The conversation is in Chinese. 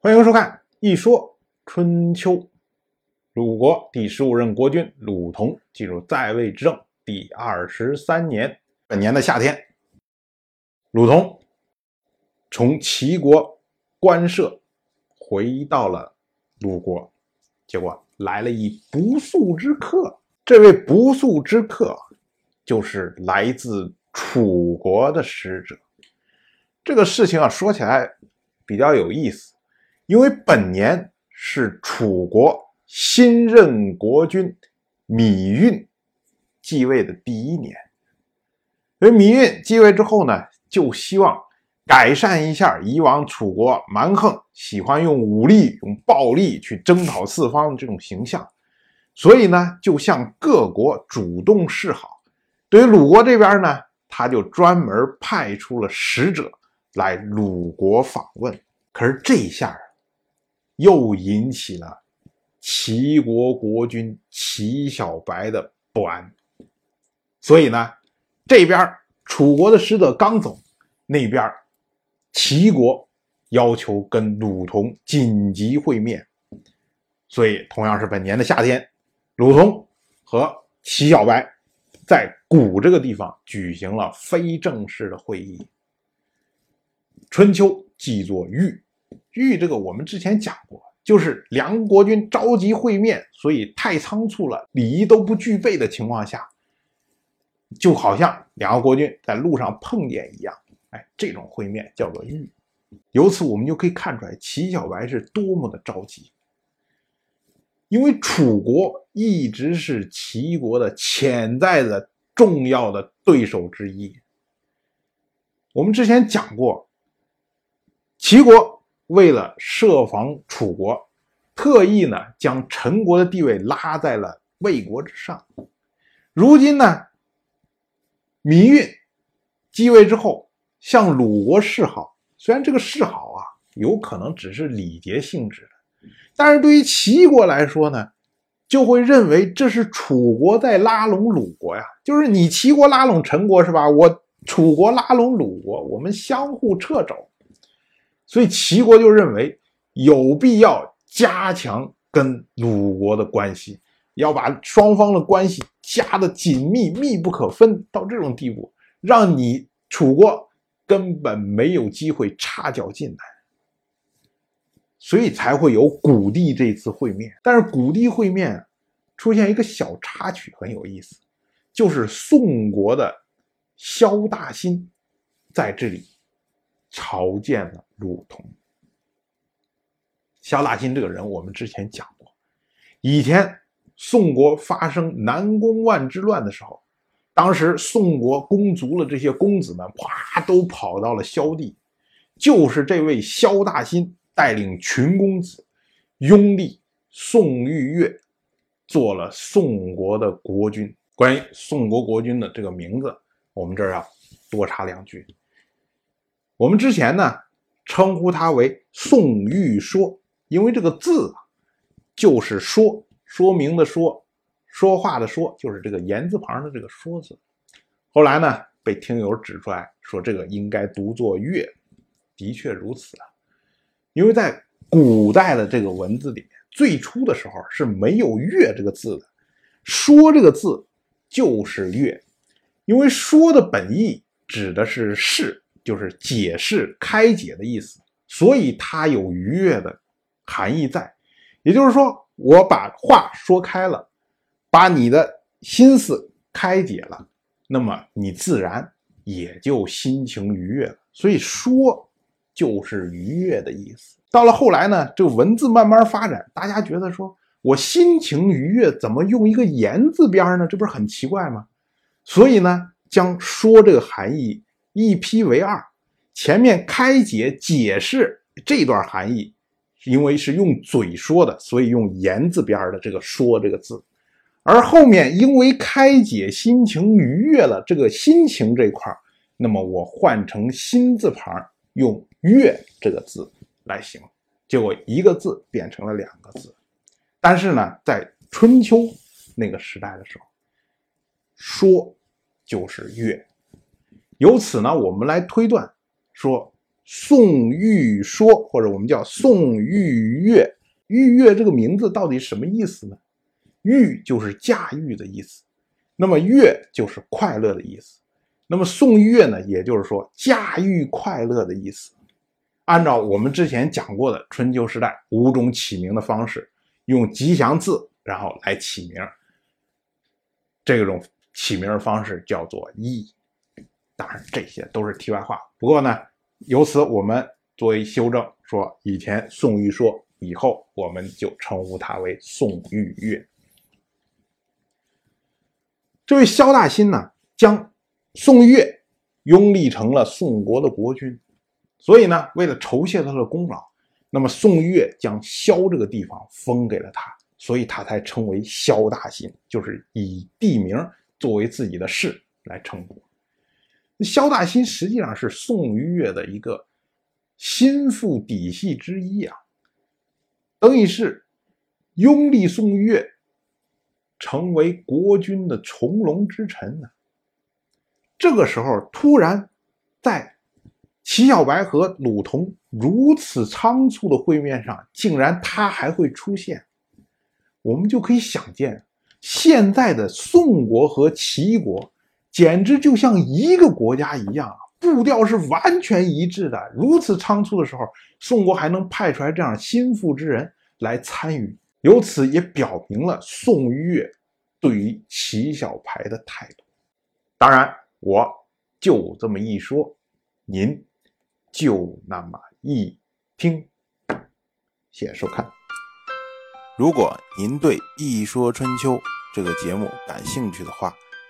欢迎收看《一说春秋》。鲁国第十五任国君鲁同进入在位执政第二十三年，本年的夏天，鲁同从齐国官舍回到了鲁国，结果来了一不速之客。这位不速之客就是来自楚国的使者。这个事情啊，说起来比较有意思，因为本年是楚国新任国君芈运继位的第一年。所以芈运继位之后呢，就希望改善一下以往楚国蛮横、喜欢用武力、用暴力去征讨四方的这种形象，所以呢，就向各国主动示好。对于鲁国这边呢，他就专门派出了使者。来鲁国访问，可是这一下又引起了齐国国君齐小白的不安。所以呢，这边楚国的使者刚走，那边齐国要求跟鲁同紧急会面。所以，同样是本年的夏天，鲁同和齐小白在谷这个地方举行了非正式的会议。春秋记作玉，玉这个我们之前讲过，就是两国君着急会面，所以太仓促了，礼仪都不具备的情况下，就好像两个国君在路上碰见一样，哎，这种会面叫做玉。由此我们就可以看出来，齐小白是多么的着急，因为楚国一直是齐国的潜在的重要的对手之一。我们之前讲过。齐国为了设防楚国，特意呢将陈国的地位拉在了魏国之上。如今呢，芈运继位之后向鲁国示好，虽然这个示好啊有可能只是礼节性质的，但是对于齐国来说呢，就会认为这是楚国在拉拢鲁国呀，就是你齐国拉拢陈国是吧？我楚国拉拢鲁国，我们相互掣肘。所以齐国就认为有必要加强跟鲁国的关系，要把双方的关系加的紧密、密不可分到这种地步，让你楚国根本没有机会插脚进来。所以才会有谷地这次会面。但是谷地会面出现一个小插曲，很有意思，就是宋国的萧大新在这里。朝见了鲁同。萧大新这个人，我们之前讲过，以前宋国发生南宫万之乱的时候，当时宋国公族的这些公子们，啪都跑到了萧地，就是这位萧大新带领群公子拥立宋玉月做了宋国的国君。关于宋国国君的这个名字，我们这儿要多插两句。我们之前呢，称呼他为宋玉说，因为这个字啊，就是说说明的说，说话的说，就是这个言字旁的这个说字。后来呢，被听友指出来说，这个应该读作月，的确如此啊。因为在古代的这个文字里面，最初的时候是没有月这个字的，说这个字就是月，因为说的本意指的是是。就是解释、开解的意思，所以它有愉悦的含义在。也就是说，我把话说开了，把你的心思开解了，那么你自然也就心情愉悦了。所以说，就是愉悦的意思。到了后来呢，这个文字慢慢发展，大家觉得说我心情愉悦，怎么用一个言字边呢？这不是很奇怪吗？所以呢，将说这个含义。一劈为二，前面开解解释这段含义，因为是用嘴说的，所以用言字边的这个“说”这个字，而后面因为开解心情愉悦了，这个心情这块那么我换成心字旁，用“悦”这个字来形容，结果一个字变成了两个字。但是呢，在春秋那个时代的时候，说就是悦。由此呢，我们来推断，说宋玉说，或者我们叫宋玉乐。玉乐这个名字到底什么意思呢？玉就是驾驭的意思，那么乐就是快乐的意思。那么宋玉乐呢，也就是说驾驭快乐的意思。按照我们之前讲过的春秋时代五种起名的方式，用吉祥字然后来起名，这种起名方式叫做义。当然这些都是题外话。不过呢，由此我们作为修正，说以前宋玉说。以后我们就称呼他为宋玉月。这位萧大新呢，将宋岳拥立成了宋国的国君，所以呢，为了酬谢他的功劳，那么宋岳将萧这个地方封给了他，所以他才称为萧大新，就是以地名作为自己的氏来称呼。萧大新实际上是宋玉月的一个心腹底细之一啊。等于是拥立宋岳，成为国君的从龙之臣呢。这个时候，突然在齐小白和鲁同如此仓促的会面上，竟然他还会出现，我们就可以想见，现在的宋国和齐国简直就像一个国家一样，步调是完全一致的。如此仓促的时候。宋国还能派出来这样心腹之人来参与，由此也表明了宋岳对于齐小排的态度。当然，我就这么一说，您就那么一听。谢谢收看。如果您对《一说春秋》这个节目感兴趣的话，